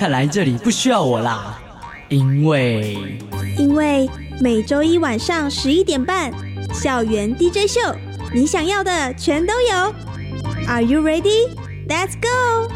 看来这里不需要我啦，因为因为每周一晚上十一点半，校园 DJ 秀，你想要的全都有。Are you ready? Let's go.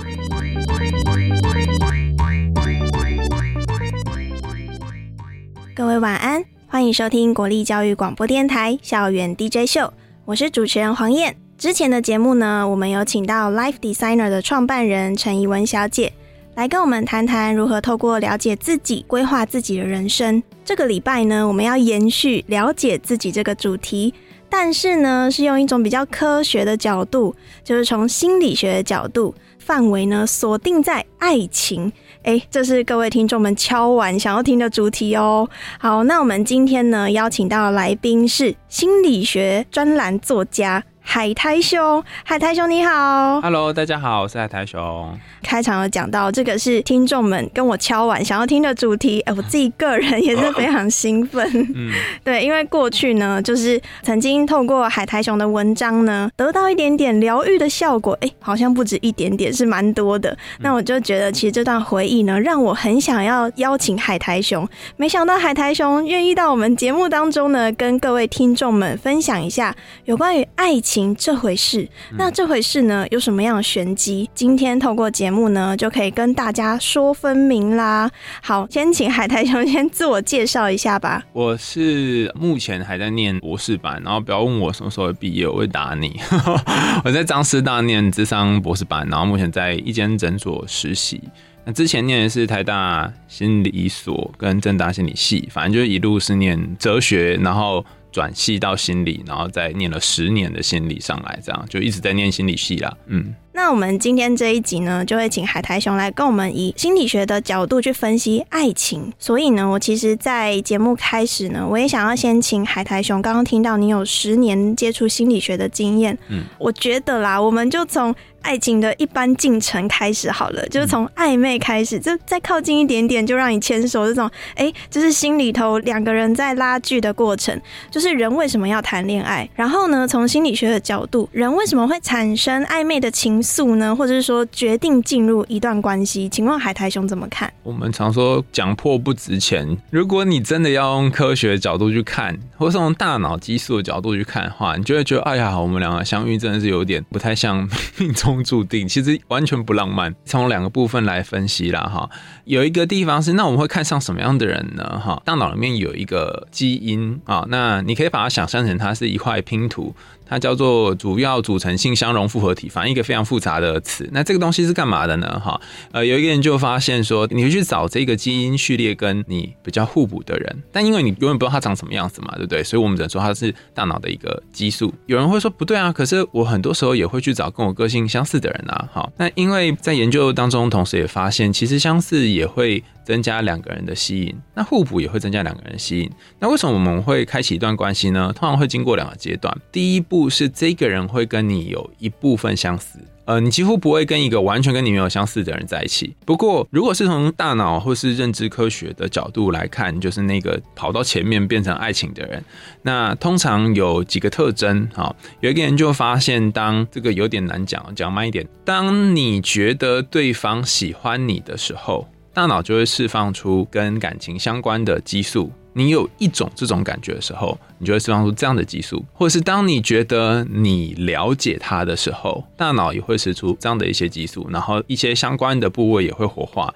各位晚安，欢迎收听国立教育广播电台校园 DJ 秀，我是主持人黄燕。之前的节目呢，我们有请到 Life Designer 的创办人陈怡文小姐来跟我们谈谈如何透过了解自己规划自己的人生。这个礼拜呢，我们要延续了解自己这个主题，但是呢，是用一种比较科学的角度，就是从心理学的角度，范围呢锁定在爱情。哎，这是各位听众们敲完想要听的主题哦。好，那我们今天呢邀请到来宾是心理学专栏作家海苔熊。海苔熊你好，Hello，大家好，我是海苔熊。开场有讲到这个是听众们跟我敲完想要听的主题，哎，我自己个人也是非常兴奋。嗯，对，因为过去呢，就是曾经透过海苔熊的文章呢，得到一点点疗愈的效果，哎，好像不止一点点，是蛮多的。那我就觉得，其实这段回忆呢，让我很想要邀请海苔熊。没想到海苔熊愿意到我们节目当中呢，跟各位听众们分享一下有关于爱情这回事。那这回事呢，有什么样的玄机？今天透过节目。呢就可以跟大家说分明啦。好，先请海苔兄先自我介绍一下吧。我是目前还在念博士班，然后不要问我什么时候会毕业，我会打你。我在张师大念智商博士班，然后目前在一间诊所实习。那之前念的是台大心理所跟正大心理系，反正就是一路是念哲学，然后。转系到心理，然后再念了十年的心理上来，这样就一直在念心理系啦。嗯，那我们今天这一集呢，就会请海苔熊来跟我们以心理学的角度去分析爱情。所以呢，我其实，在节目开始呢，我也想要先请海苔熊。刚刚听到你有十年接触心理学的经验，嗯，我觉得啦，我们就从。爱情的一般进程开始好了，就是从暧昧开始，就再靠近一点点，就让你牵手。这种哎，就是心里头两个人在拉锯的过程，就是人为什么要谈恋爱？然后呢，从心理学的角度，人为什么会产生暧昧的情愫呢？或者是说决定进入一段关系？请问海苔兄怎么看？我们常说讲破不值钱。如果你真的要用科学角度去看，或是从大脑激素的角度去看的话，你就会觉得，哎呀，我们两个相遇真的是有点不太像命中。注定其实完全不浪漫。从两个部分来分析啦，哈，有一个地方是，那我们会看上什么样的人呢？哈，大脑里面有一个基因啊，那你可以把它想象成它是一块拼图。它叫做主要组成性相容复合体，反正一个非常复杂的词。那这个东西是干嘛的呢？哈，呃，有一个人就发现说，你会去找这个基因序列跟你比较互补的人，但因为你永远不知道他长什么样子嘛，对不对？所以我们只能说他是大脑的一个激素。有人会说不对啊，可是我很多时候也会去找跟我个性相似的人啊。好，那因为在研究当中，同时也发现，其实相似也会。增加两个人的吸引，那互补也会增加两个人吸引。那为什么我们会开启一段关系呢？通常会经过两个阶段。第一步是这个人会跟你有一部分相似，呃，你几乎不会跟一个完全跟你没有相似的人在一起。不过，如果是从大脑或是认知科学的角度来看，就是那个跑到前面变成爱情的人，那通常有几个特征。好，有一个研究发现，当这个有点难讲，讲慢一点。当你觉得对方喜欢你的时候。大脑就会释放出跟感情相关的激素。你有一种这种感觉的时候，你就会释放出这样的激素；或者是当你觉得你了解他的时候，大脑也会释出这样的一些激素，然后一些相关的部位也会活化，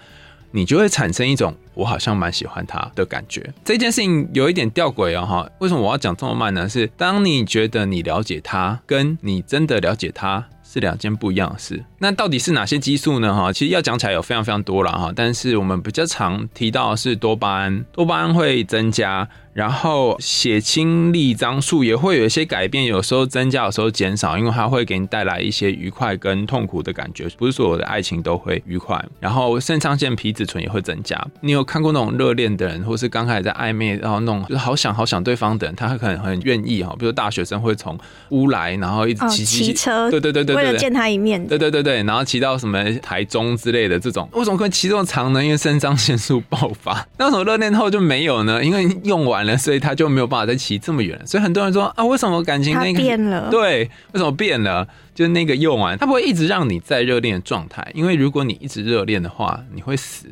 你就会产生一种我好像蛮喜欢他的感觉。这件事情有一点吊诡哦，哈，为什么我要讲这么慢呢？是当你觉得你了解他，跟你真的了解他。是两件不一样的事。那到底是哪些激素呢？哈，其实要讲起来有非常非常多了哈。但是我们比较常提到的是多巴胺，多巴胺会增加然后血清粒张数也会有一些改变，有时候增加，有时候减少，因为它会给你带来一些愉快跟痛苦的感觉，不是所有的爱情都会愉快。然后肾上腺皮质醇也会增加。你有看过那种热恋的人，或是刚开始在暧昧，然后那种就是好想好想对方的人，他可能很愿意哈，比如大学生会从乌来，然后一直骑骑车，对对对对，为了见他一面，对对对对，然后骑到什么台中之类的这种，为什么可以骑这么长呢？因为肾上腺素爆发。那为什么热恋后就没有呢？因为用完了，所以他就没有。办法再骑这么远，所以很多人说啊，为什么感情那个变了？对，为什么变了？就是那个用完，它不会一直让你在热恋的状态，因为如果你一直热恋的话，你会死，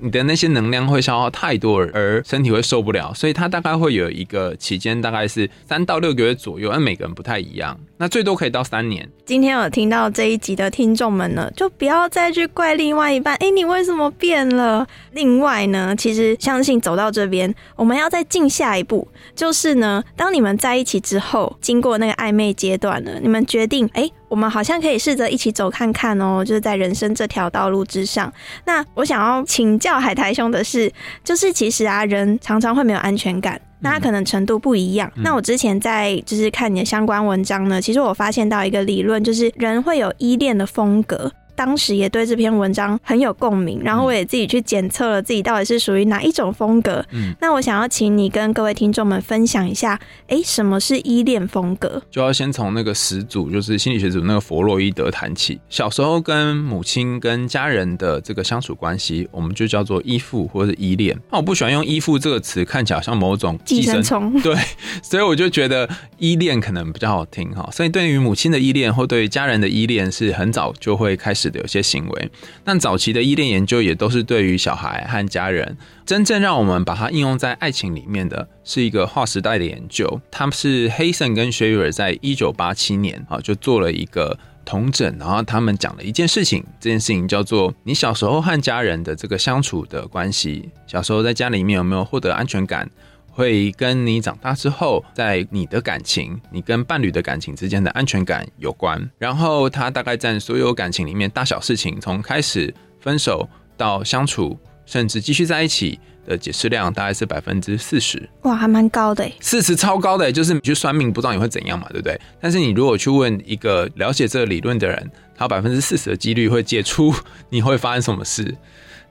你的那些能量会消耗太多，而身体会受不了，所以它大概会有一个期间，大概是三到六个月左右，而每个人不太一样，那最多可以到三年。今天有听到这一集的听众们呢，就不要再去怪另外一半，哎，你为什么变了？另外呢，其实相信走到这边，我们要再进下一步，就是呢，当你们在一起之后，经过那个暧昧阶段了，你们决定，哎。我们好像可以试着一起走看看哦，就是在人生这条道路之上。那我想要请教海苔兄的是，就是其实啊，人常常会没有安全感，那他可能程度不一样。那我之前在就是看你的相关文章呢，其实我发现到一个理论，就是人会有依恋的风格。当时也对这篇文章很有共鸣，然后我也自己去检测了自己到底是属于哪一种风格。嗯，那我想要请你跟各位听众们分享一下，哎，什么是依恋风格？就要先从那个始祖，就是心理学组那个弗洛伊德谈起。小时候跟母亲跟家人的这个相处关系，我们就叫做依附或者是依恋。那我不喜欢用依附这个词，看起来像某种寄生虫。对，所以我就觉得依恋可能比较好听哈。所以对于母亲的依恋或对于家人的依恋，是很早就会开始。的有些行为，但早期的依恋研究也都是对于小孩和家人。真正让我们把它应用在爱情里面的是一个划时代的研究。他们是黑森跟薛瑞尔在一九八七年啊就做了一个同诊，然后他们讲了一件事情，这件事情叫做你小时候和家人的这个相处的关系，小时候在家里面有没有获得安全感？会跟你长大之后，在你的感情、你跟伴侣的感情之间的安全感有关。然后它大概占所有感情里面大小事情，从开始分手到相处，甚至继续在一起的解释量，大概是百分之四十。哇，还蛮高的，四十超高的，就是你去算命，不知道你会怎样嘛，对不对？但是你如果去问一个了解这个理论的人，他百分之四十的几率会解出你会发生什么事。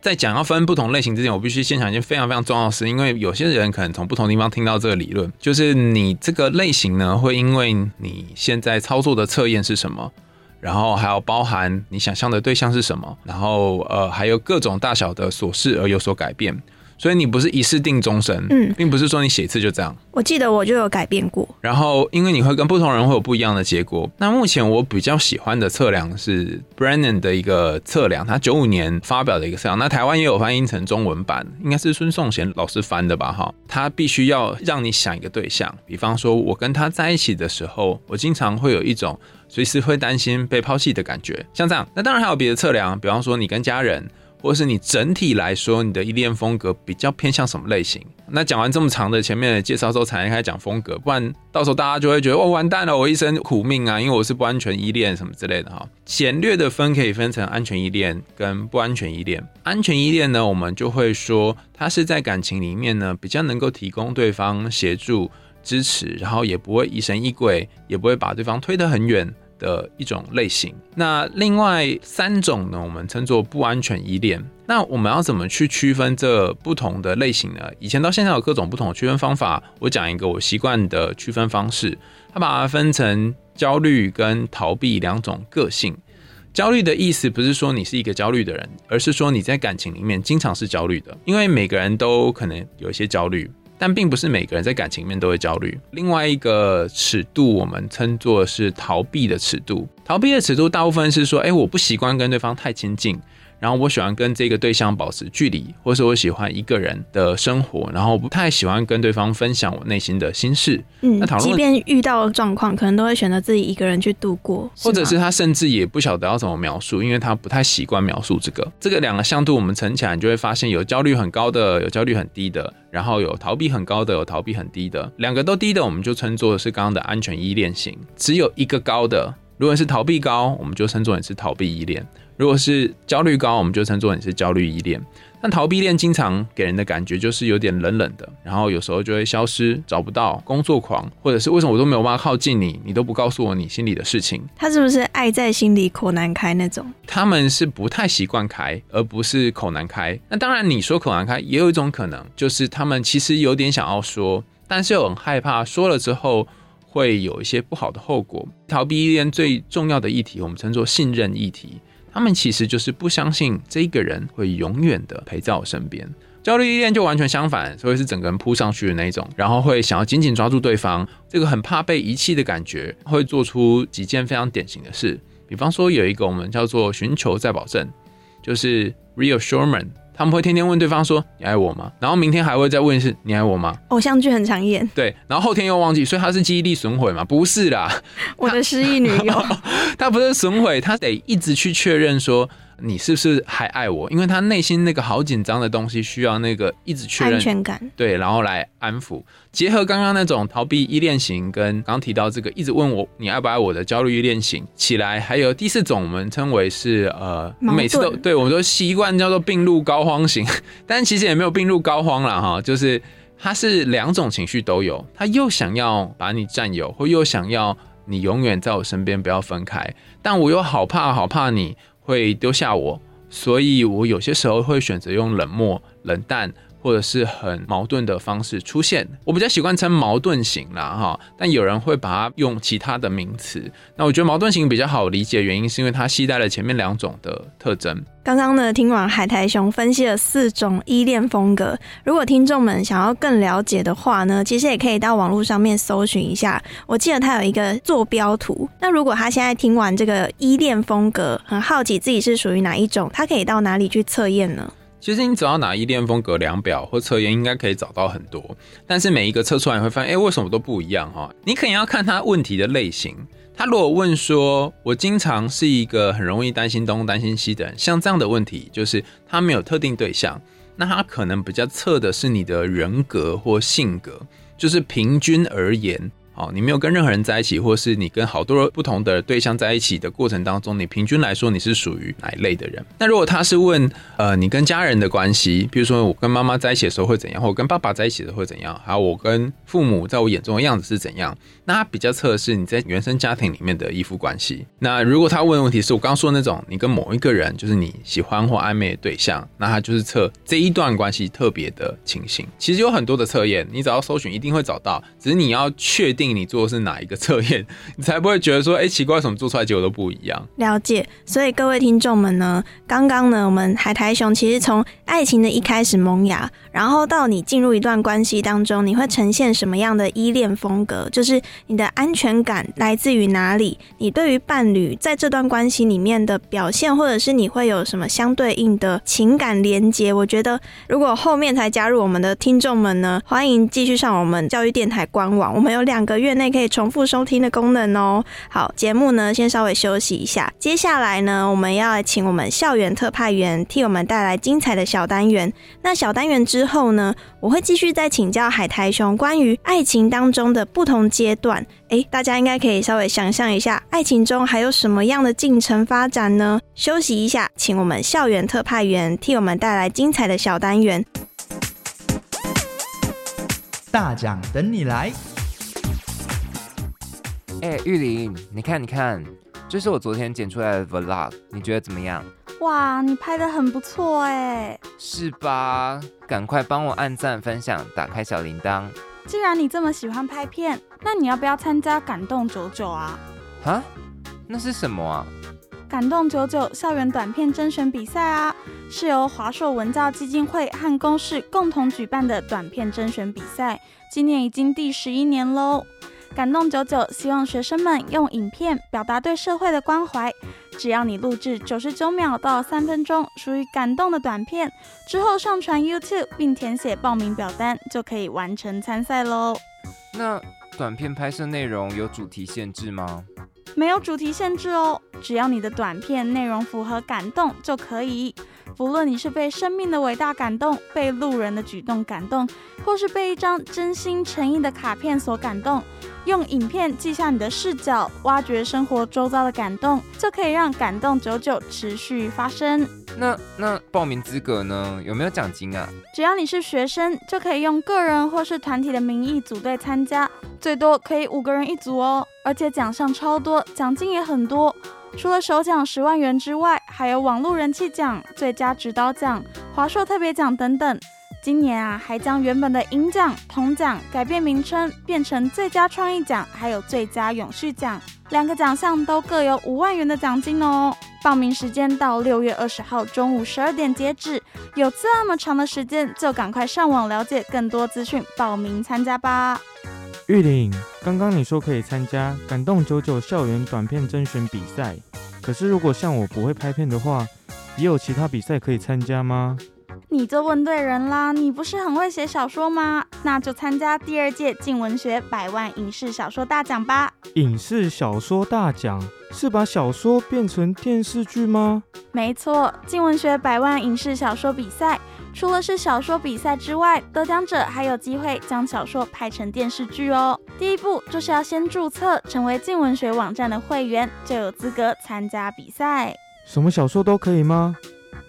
在讲要分不同类型之前，我必须先讲一件非常非常重要的事，因为有些人可能从不同地方听到这个理论，就是你这个类型呢，会因为你现在操作的测验是什么，然后还要包含你想象的对象是什么，然后呃还有各种大小的琐事而有所改变。所以你不是一次定终身，嗯，并不是说你写一次就这样。我记得我就有改变过。然后，因为你会跟不同人会有不一样的结果。那目前我比较喜欢的测量是 Brennan 的一个测量，他九五年发表的一个测量。那台湾也有翻译成中文版，应该是孙颂贤老师翻的吧？哈，他必须要让你想一个对象，比方说我跟他在一起的时候，我经常会有一种随时会担心被抛弃的感觉，像这样。那当然还有别的测量，比方说你跟家人。或是你整体来说，你的依恋风格比较偏向什么类型？那讲完这么长的前面的介绍之后，才开始讲风格，不然到时候大家就会觉得哦，完蛋了，我一生苦命啊，因为我是不安全依恋什么之类的哈。简略的分可以分成安全依恋跟不安全依恋。安全依恋呢，我们就会说它是在感情里面呢，比较能够提供对方协助支持，然后也不会疑神疑鬼，也不会把对方推得很远。的一种类型，那另外三种呢，我们称作不安全依恋。那我们要怎么去区分这不同的类型呢？以前到现在有各种不同的区分方法，我讲一个我习惯的区分方式，它把它分成焦虑跟逃避两种个性。焦虑的意思不是说你是一个焦虑的人，而是说你在感情里面经常是焦虑的，因为每个人都可能有一些焦虑。但并不是每个人在感情面都会焦虑。另外一个尺度，我们称作是逃避的尺度。逃避的尺度，大部分是说，哎，我不习惯跟对方太亲近。然后我喜欢跟这个对象保持距离，或是我喜欢一个人的生活，然后不太喜欢跟对方分享我内心的心事。嗯，那讨论，即便遇到状况，可能都会选择自己一个人去度过，或者是他甚至也不晓得要怎么描述，因为他不太习惯描述这个。这个两个向度我们乘起来，你就会发现有焦虑很高的，有焦虑很低的，然后有逃避很高的，有逃避很低的。两个都低的，我们就称作是刚刚的安全依恋型。只有一个高的。如果是逃避高，我们就称作你是逃避依恋；如果是焦虑高，我们就称作你是焦虑依恋。但逃避恋经常给人的感觉就是有点冷冷的，然后有时候就会消失，找不到工作狂，或者是为什么我都没有办法靠近你，你都不告诉我你心里的事情。他是不是爱在心里口难开那种？他们是不太习惯开，而不是口难开。那当然，你说口难开也有一种可能，就是他们其实有点想要说，但是又很害怕说了之后会有一些不好的后果。逃避依恋最重要的议题，我们称作信任议题。他们其实就是不相信这个人会永远的陪在我身边。焦虑依恋就完全相反，所以是整个人扑上去的那种，然后会想要紧紧抓住对方，这个很怕被遗弃的感觉，会做出几件非常典型的事。比方说，有一个我们叫做寻求再保证，就是 reassurement。他们会天天问对方说：“你爱我吗？”然后明天还会再问一次：“你爱我吗偶像剧很常演，？”对，然后后天又忘记，所以他是记忆力损毁嘛？不是啦，我的失忆女友。他不是损毁，他得一直去确认说你是不是还爱我，因为他内心那个好紧张的东西需要那个一直确认，安全感。对，然后来安抚。结合刚刚那种逃避依恋型，跟刚刚提到这个一直问我你爱不爱我的焦虑依恋型？起来，还有第四种我们称为是呃，每次都对我们都习惯叫做病入膏肓型，但其实也没有病入膏肓啦哈，就是他是两种情绪都有，他又想要把你占有，或又想要你永远在我身边不要分开，但我又好怕好怕你会丢下我，所以我有些时候会选择用冷漠、冷淡。或者是很矛盾的方式出现，我比较习惯称矛盾型啦，哈，但有人会把它用其他的名词。那我觉得矛盾型比较好理解，原因是因为它携带了前面两种的特征。刚刚呢，听完海苔熊分析了四种依恋风格。如果听众们想要更了解的话呢，其实也可以到网络上面搜寻一下。我记得他有一个坐标图。那如果他现在听完这个依恋风格，很好奇自己是属于哪一种，他可以到哪里去测验呢？其实你只要拿依恋风格量表或测验，应该可以找到很多。但是每一个测出来，你会发现，哎、为什么都不一样哈？你可能要看他问题的类型。他如果问说，我经常是一个很容易担心东担心西的人，像这样的问题，就是他没有特定对象，那他可能比较测的是你的人格或性格，就是平均而言。哦，你没有跟任何人在一起，或是你跟好多不同的对象在一起的过程当中，你平均来说你是属于哪一类的人？那如果他是问，呃，你跟家人的关系，比如说我跟妈妈在一起的时候会怎样，或我跟爸爸在一起的时候会怎样，还有我跟父母在我眼中的样子是怎样？那他比较测的是你在原生家庭里面的依附关系。那如果他问的问题是我刚刚说的那种，你跟某一个人就是你喜欢或暧昧的对象，那他就是测这一段关系特别的情形。其实有很多的测验，你只要搜寻一定会找到，只是你要确定你做的是哪一个测验，你才不会觉得说，哎、奇怪，为什么做出来结果都不一样？了解，所以各位听众们呢，刚刚呢，我们海苔熊其实从爱情的一开始萌芽，然后到你进入一段关系当中，你会呈现什么样的依恋风格？就是你的安全感来自于哪里？你对于伴侣在这段关系里面的表现，或者是你会有什么相对应的情感连接？我觉得，如果后面才加入我们的听众们呢，欢迎继续上我们教育电台官网，我们有两个月内可以重复收听的功能哦。好，节目呢先稍微休息一下，接下来呢，我们要来请我们校园特派员替我们带来精彩的小单元。那小单元之后呢，我会继续再请教海苔熊关于爱情当中的不同阶段。诶，大家应该可以稍微想象一下，爱情中还有什么样的进程发展呢？休息一下，请我们校园特派员替我们带来精彩的小单元。大奖等你来！哎、玉林，你看，你看，这是我昨天剪出来的 vlog，你觉得怎么样？哇，你拍的很不错哎！是吧？赶快帮我按赞、分享，打开小铃铛。既然你这么喜欢拍片，那你要不要参加感动九九啊？啊？那是什么啊？感动九九校园短片甄选比赛啊，是由华硕文教基金会和公视共同举办的短片甄选比赛，今年已经第十一年喽。感动九九希望学生们用影片表达对社会的关怀，只要你录制九十九秒到三分钟属于感动的短片，之后上传 YouTube 并填写报名表单，就可以完成参赛喽。那短片拍摄内容有主题限制吗？没有主题限制哦，只要你的短片内容符合感动就可以。不论你是被生命的伟大感动，被路人的举动感动，或是被一张真心诚意的卡片所感动，用影片记下你的视角，挖掘生活周遭的感动，就可以让感动久久持续发生。那那报名资格呢？有没有奖金啊？只要你是学生，就可以用个人或是团体的名义组队参加，最多可以五个人一组哦。而且奖项超多，奖金也很多。除了首奖十万元之外，还有网络人气奖、最佳指导奖、华硕特别奖等等。今年啊，还将原本的银奖、铜奖改变名称，变成最佳创意奖，还有最佳永续奖，两个奖项都各有五万元的奖金哦。报名时间到六月二十号中午十二点截止，有这么长的时间，就赶快上网了解更多资讯，报名参加吧。玉玲，刚刚你说可以参加感动九九校园短片甄选比赛，可是如果像我不会拍片的话，也有其他比赛可以参加吗？你就问对人啦！你不是很会写小说吗？那就参加第二届静文学百万影视小说大奖吧！影视小说大奖是把小说变成电视剧吗？没错，静文学百万影视小说比赛。除了是小说比赛之外，得奖者还有机会将小说拍成电视剧哦。第一步就是要先注册成为静文学网站的会员，就有资格参加比赛。什么小说都可以吗？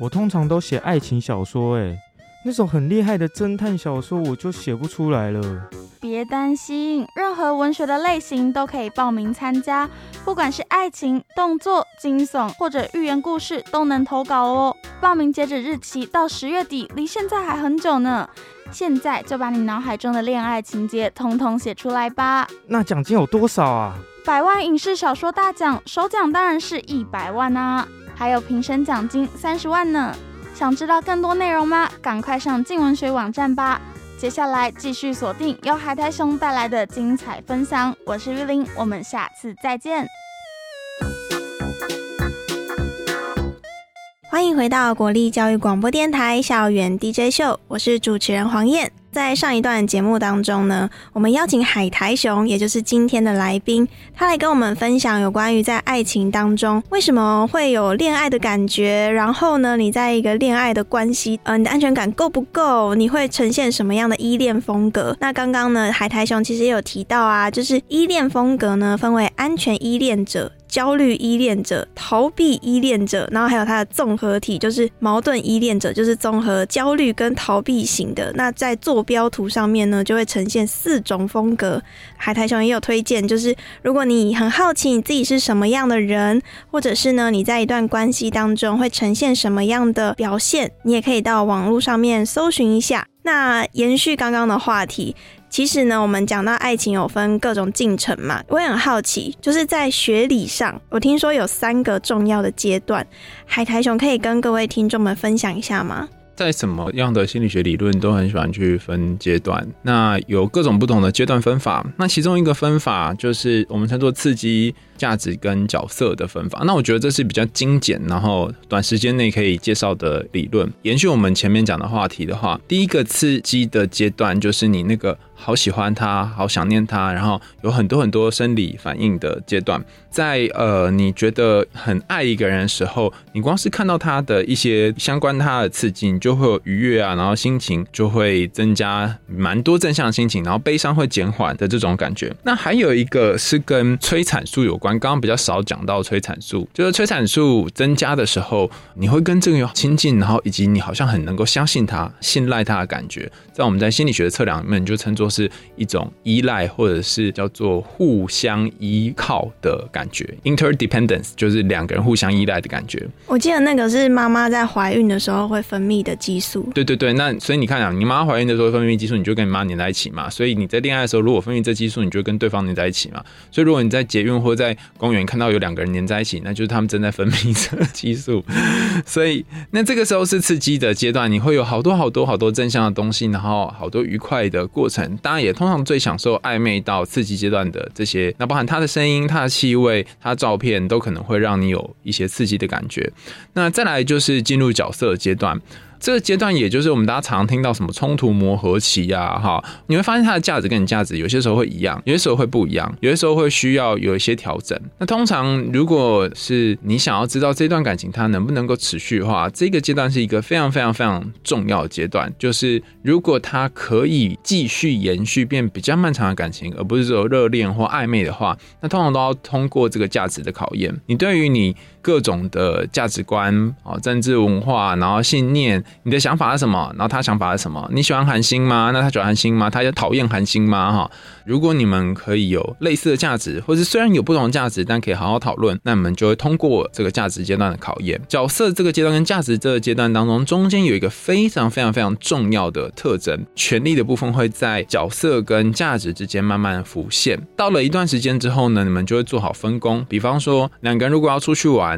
我通常都写爱情小说，诶，那种很厉害的侦探小说我就写不出来了。别担心，任何文学的类型都可以报名参加，不管是爱情、动作、惊悚或者寓言故事都能投稿哦。报名截止日期到十月底，离现在还很久呢。现在就把你脑海中的恋爱情节统统写出来吧。那奖金有多少啊？百万影视小说大奖首奖当然是一百万啊，还有评审奖金三十万呢。想知道更多内容吗？赶快上静文学网站吧。接下来继续锁定由海苔熊带来的精彩分享，我是玉玲，我们下次再见。欢迎回到国立教育广播电台校园 DJ 秀，我是主持人黄燕。在上一段节目当中呢，我们邀请海苔熊，也就是今天的来宾，他来跟我们分享有关于在爱情当中为什么会有恋爱的感觉，然后呢，你在一个恋爱的关系，呃，你的安全感够不够？你会呈现什么样的依恋风格？那刚刚呢，海苔熊其实也有提到啊，就是依恋风格呢，分为安全依恋者。焦虑依恋者、逃避依恋者，然后还有它的综合体，就是矛盾依恋者，就是综合焦虑跟逃避型的。那在坐标图上面呢，就会呈现四种风格。海苔熊也有推荐，就是如果你很好奇你自己是什么样的人，或者是呢你在一段关系当中会呈现什么样的表现，你也可以到网络上面搜寻一下。那延续刚刚的话题。其实呢，我们讲到爱情有分各种进程嘛，我也很好奇，就是在学理上，我听说有三个重要的阶段，海苔熊可以跟各位听众们分享一下吗？在什么样的心理学理论都很喜欢去分阶段，那有各种不同的阶段分法，那其中一个分法就是我们称作刺激。价值跟角色的分法，那我觉得这是比较精简，然后短时间内可以介绍的理论。延续我们前面讲的话题的话，第一个刺激的阶段就是你那个好喜欢他，好想念他，然后有很多很多生理反应的阶段。在呃，你觉得很爱一个人的时候，你光是看到他的一些相关他的刺激，你就会有愉悦啊，然后心情就会增加蛮多正向心情，然后悲伤会减缓的这种感觉。那还有一个是跟催产素有关。刚刚比较少讲到催产素，就是催产素增加的时候，你会跟这个有亲近，然后以及你好像很能够相信他、信赖他的感觉，在我们在心理学的测量里面，就称作是一种依赖，或者是叫做互相依靠的感觉，interdependence，就是两个人互相依赖的感觉。我记得那个是妈妈在怀孕的时候会分泌的激素。对对对，那所以你看啊，你妈妈怀孕的时候分泌激素，你就跟你妈黏在一起嘛。所以你在恋爱的时候，如果分泌这激素，你就跟对方黏在一起嘛。所以如果你在捷运或在公园看到有两个人黏在一起，那就是他们正在分泌着激素，所以那这个时候是刺激的阶段，你会有好多好多好多正向的东西，然后好多愉快的过程。当然也通常最享受暧昧到刺激阶段的这些，那包含他的声音、他的气味、他的照片，都可能会让你有一些刺激的感觉。那再来就是进入角色阶段。这个阶段，也就是我们大家常听到什么冲突磨合期啊，哈，你会发现它的价值跟你价值有些时候会一样，有些时候会不一样，有些时候会需要有一些调整。那通常如果是你想要知道这段感情它能不能够持续的话，这个阶段是一个非常非常非常重要的阶段，就是如果它可以继续延续变比较漫长的感情，而不是说热恋或暧昧的话，那通常都要通过这个价值的考验。你对于你各种的价值观啊、政治文化，然后信念，你的想法是什么？然后他想法是什么？你喜欢韩星吗？那他喜欢韩星吗？他也讨厌韩星吗？哈，如果你们可以有类似的价值，或是虽然有不同的价值，但可以好好讨论，那你们就会通过这个价值阶段的考验。角色这个阶段跟价值这个阶段当中，中间有一个非常非常非常重要的特征，权力的部分会在角色跟价值之间慢慢浮现。到了一段时间之后呢，你们就会做好分工。比方说，两个人如果要出去玩，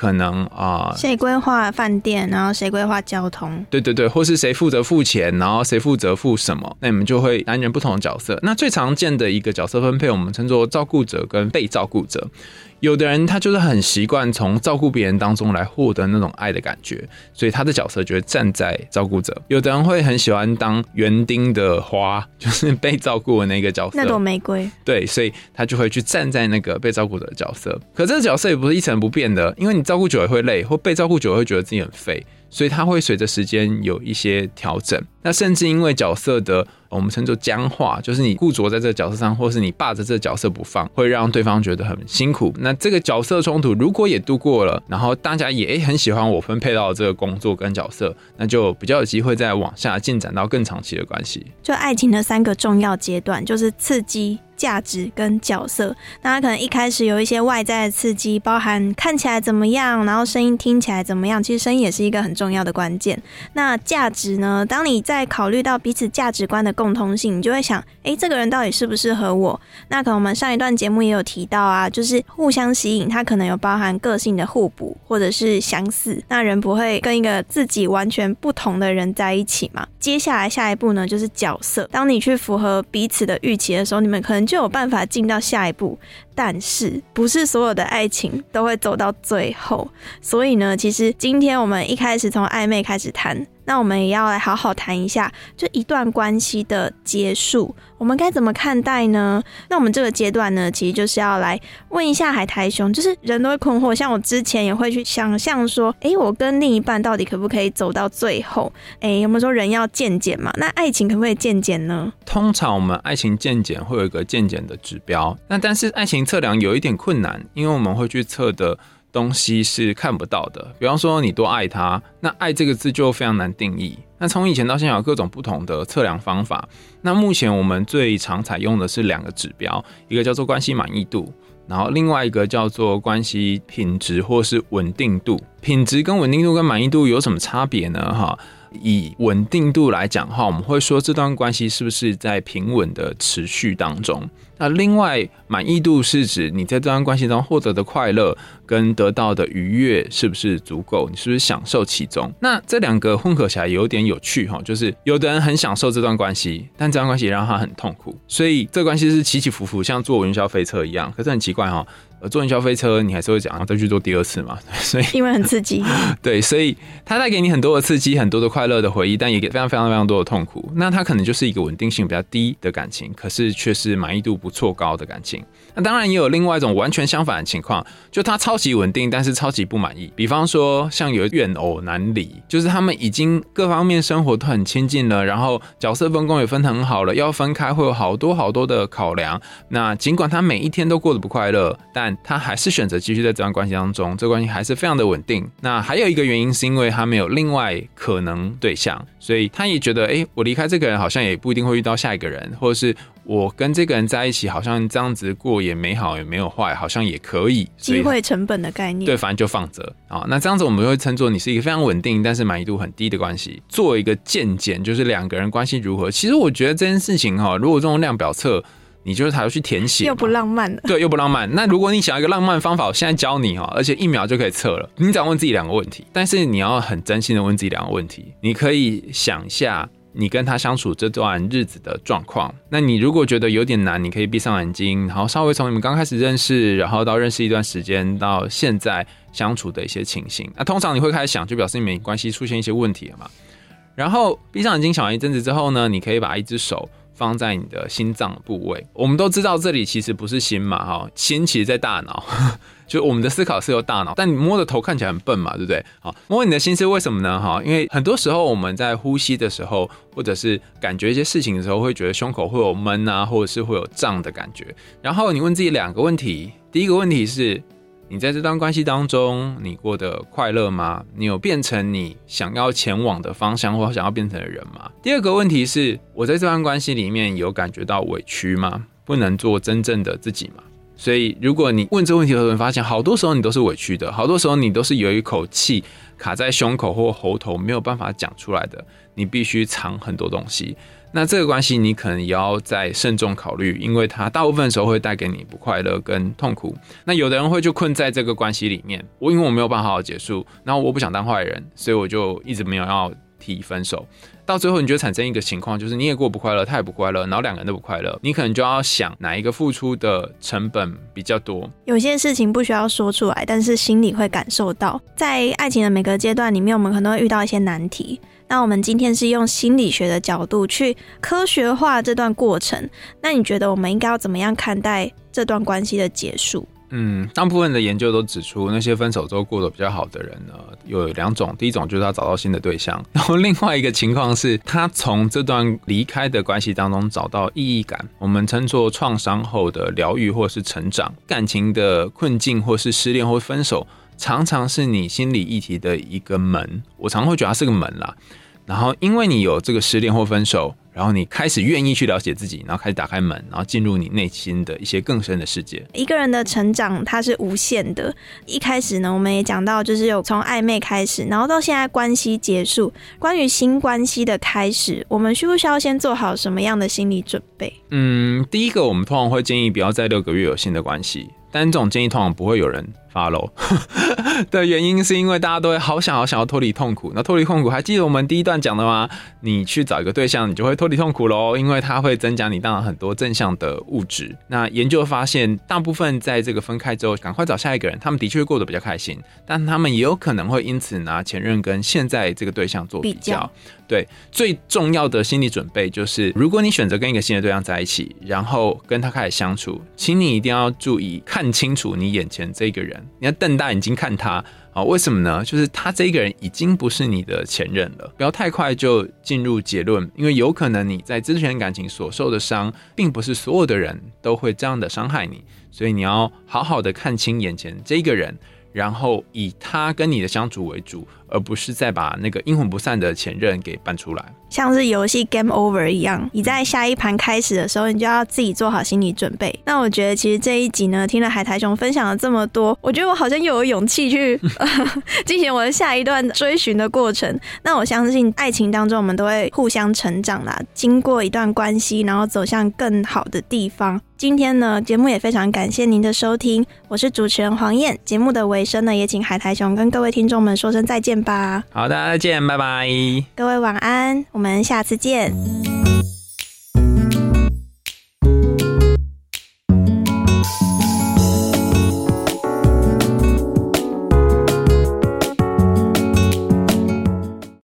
可能啊。谁规划饭店，然后谁规划交通？对对对，或是谁负责付钱，然后谁负责付什么，那你们就会担任不同的角色。那最常见的一个角色分配，我们称作照顾者跟被照顾者。有的人他就是很习惯从照顾别人当中来获得那种爱的感觉，所以他的角色就会站在照顾者。有的人会很喜欢当园丁的花，就是被照顾的那个角色。那朵玫瑰，对，所以他就会去站在那个被照顾者的角色。可这个角色也不是一成不变的，因为你照顾久了会累，或被照顾久了会觉得自己很废，所以他会随着时间有一些调整。那甚至因为角色的我们称作僵化，就是你固着在这个角色上，或是你霸着这个角色不放，会让对方觉得很辛苦。那这个角色冲突如果也度过了，然后大家也很喜欢我分配到的这个工作跟角色，那就比较有机会再往下进展到更长期的关系。就爱情的三个重要阶段，就是刺激、价值跟角色。那它可能一开始有一些外在的刺激，包含看起来怎么样，然后声音听起来怎么样。其实声音也是一个很重要的关键。那价值呢？当你在考虑到彼此价值观的共通性，你就会想，诶，这个人到底适不适合我？那可能我们上一段节目也有提到啊，就是互相吸引，他可能有包含个性的互补或者是相似。那人不会跟一个自己完全不同的人在一起嘛？接下来下一步呢，就是角色。当你去符合彼此的预期的时候，你们可能就有办法进到下一步。但是不是所有的爱情都会走到最后，所以呢，其实今天我们一开始从暧昧开始谈，那我们也要来好好谈一下，就一段关系的结束，我们该怎么看待呢？那我们这个阶段呢，其实就是要来问一下海苔熊，就是人都会困惑，像我之前也会去想象说，诶，我跟另一半到底可不可以走到最后？诶，有没有说人要渐减嘛？那爱情可不可以渐减呢？通常我们爱情渐减会有一个渐减的指标，那但是爱情测量有一点困难，因为我们会去测的东西是看不到的。比方说你多爱他，那爱这个字就非常难定义。那从以前到现在有各种不同的测量方法。那目前我们最常采用的是两个指标，一个叫做关系满意度，然后另外一个叫做关系品质或是稳定度。品质跟稳定度跟满意度有什么差别呢？哈？以稳定度来讲哈，我们会说这段关系是不是在平稳的持续当中？那另外满意度是指你在这段关系中获得的快乐跟得到的愉悦是不是足够？你是不是享受其中？那这两个混合起来有点有趣哈，就是有的人很享受这段关系，但这段关系让他很痛苦，所以这关系是起起伏伏，像坐云霄飞车一样。可是很奇怪哈。呃，坐云霄飞车，你还是会讲再去做第二次嘛？所以因为很刺激，对，所以它带给你很多的刺激，很多的快乐的回忆，但也给非常非常非常多的痛苦。那它可能就是一个稳定性比较低的感情，可是却是满意度不错高的感情。那当然也有另外一种完全相反的情况，就它超级稳定，但是超级不满意。比方说，像有怨偶难离，就是他们已经各方面生活都很亲近了，然后角色分工也分很好了，要分开会有好多好多的考量。那尽管他每一天都过得不快乐，但他还是选择继续在这段关系当中，这关系还是非常的稳定。那还有一个原因是因为他没有另外可能对象，所以他也觉得，哎，我离开这个人好像也不一定会遇到下一个人，或者是我跟这个人在一起，好像这样子过也没好也没有坏，好像也可以。机会成本的概念，对，反正就放着啊。那这样子我们会称作你是一个非常稳定，但是满意度很低的关系。做一个渐减，就是两个人关系如何。其实我觉得这件事情哈，如果这种量表测。你就是还要去填写，又不浪漫了。对，又不浪漫。那如果你想要一个浪漫方法，我现在教你哈，而且一秒就可以测了。你只要问自己两个问题，但是你要很真心的问自己两个问题。你可以想一下你跟他相处这段日子的状况。那你如果觉得有点难，你可以闭上眼睛，然后稍微从你们刚开始认识，然后到认识一段时间，到现在相处的一些情形。那通常你会开始想，就表示你们关系出现一些问题了嘛？然后闭上眼睛想完一阵子之后呢，你可以把一只手放在你的心脏部位。我们都知道这里其实不是心嘛，哈，心其实在大脑。就我们的思考是由大脑，但你摸着头看起来很笨嘛，对不对？好，摸你的心是为什么呢？哈，因为很多时候我们在呼吸的时候，或者是感觉一些事情的时候，会觉得胸口会有闷啊，或者是会有胀的感觉。然后你问自己两个问题，第一个问题是。你在这段关系当中，你过得快乐吗？你有变成你想要前往的方向，或想要变成的人吗？第二个问题是，我在这段关系里面有感觉到委屈吗？不能做真正的自己吗？所以，如果你问这问题的时候，你发现好多时候你都是委屈的，好多时候你都是有一口气卡在胸口或喉头，没有办法讲出来的，你必须藏很多东西。那这个关系你可能也要再慎重考虑，因为它大部分时候会带给你不快乐跟痛苦。那有的人会就困在这个关系里面，我因为我没有办法好好结束，然后我不想当坏人，所以我就一直没有要提分手。到最后，你就产生一个情况，就是你也过不快乐，他也不快乐，然后两个人都不快乐，你可能就要想哪一个付出的成本比较多。有些事情不需要说出来，但是心里会感受到。在爱情的每个阶段里面，我们可能会遇到一些难题。那我们今天是用心理学的角度去科学化这段过程。那你觉得我们应该要怎么样看待这段关系的结束？嗯，大部分的研究都指出，那些分手之后过得比较好的人呢，有两种。第一种就是他找到新的对象，然后另外一个情况是他从这段离开的关系当中找到意义感。我们称作创伤后的疗愈或是成长。感情的困境或是失恋或分手，常常是你心理议题的一个门。我常会觉得它是个门啦。然后，因为你有这个失恋或分手，然后你开始愿意去了解自己，然后开始打开门，然后进入你内心的一些更深的世界。一个人的成长，它是无限的。一开始呢，我们也讲到，就是有从暧昧开始，然后到现在关系结束。关于新关系的开始，我们需不需要先做好什么样的心理准备？嗯，第一个，我们通常会建议不要在六个月有新的关系，但这种建议通常不会有人。Follow 的原因是因为大家都会好想好想要脱离痛苦。那脱离痛苦，还记得我们第一段讲的吗？你去找一个对象，你就会脱离痛苦喽，因为它会增加你当然很多正向的物质。那研究发现，大部分在这个分开之后，赶快找下一个人，他们的确过得比较开心，但他们也有可能会因此拿前任跟现在这个对象做比较。对，最重要的心理准备就是，如果你选择跟一个新的对象在一起，然后跟他开始相处，请你一定要注意看清楚你眼前这个人。你要瞪大眼睛看他啊？为什么呢？就是他这个人已经不是你的前任了。不要太快就进入结论，因为有可能你在之前感情所受的伤，并不是所有的人都会这样的伤害你。所以你要好好的看清眼前这个人，然后以他跟你的相处为主。而不是再把那个阴魂不散的前任给搬出来，像是游戏 game over 一样，你在下一盘开始的时候，你就要自己做好心理准备。那我觉得其实这一集呢，听了海苔熊分享了这么多，我觉得我好像又有勇气去 进行我的下一段追寻的过程。那我相信爱情当中，我们都会互相成长啦，经过一段关系，然后走向更好的地方。今天呢，节目也非常感谢您的收听，我是主持人黄燕。节目的尾声呢，也请海苔熊跟各位听众们说声再见。吧，好，大家再见，拜拜，各位晚安，我们下次见。